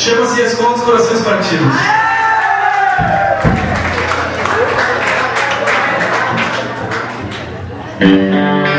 Chama-se Escola dos Corações Partidos. Aê!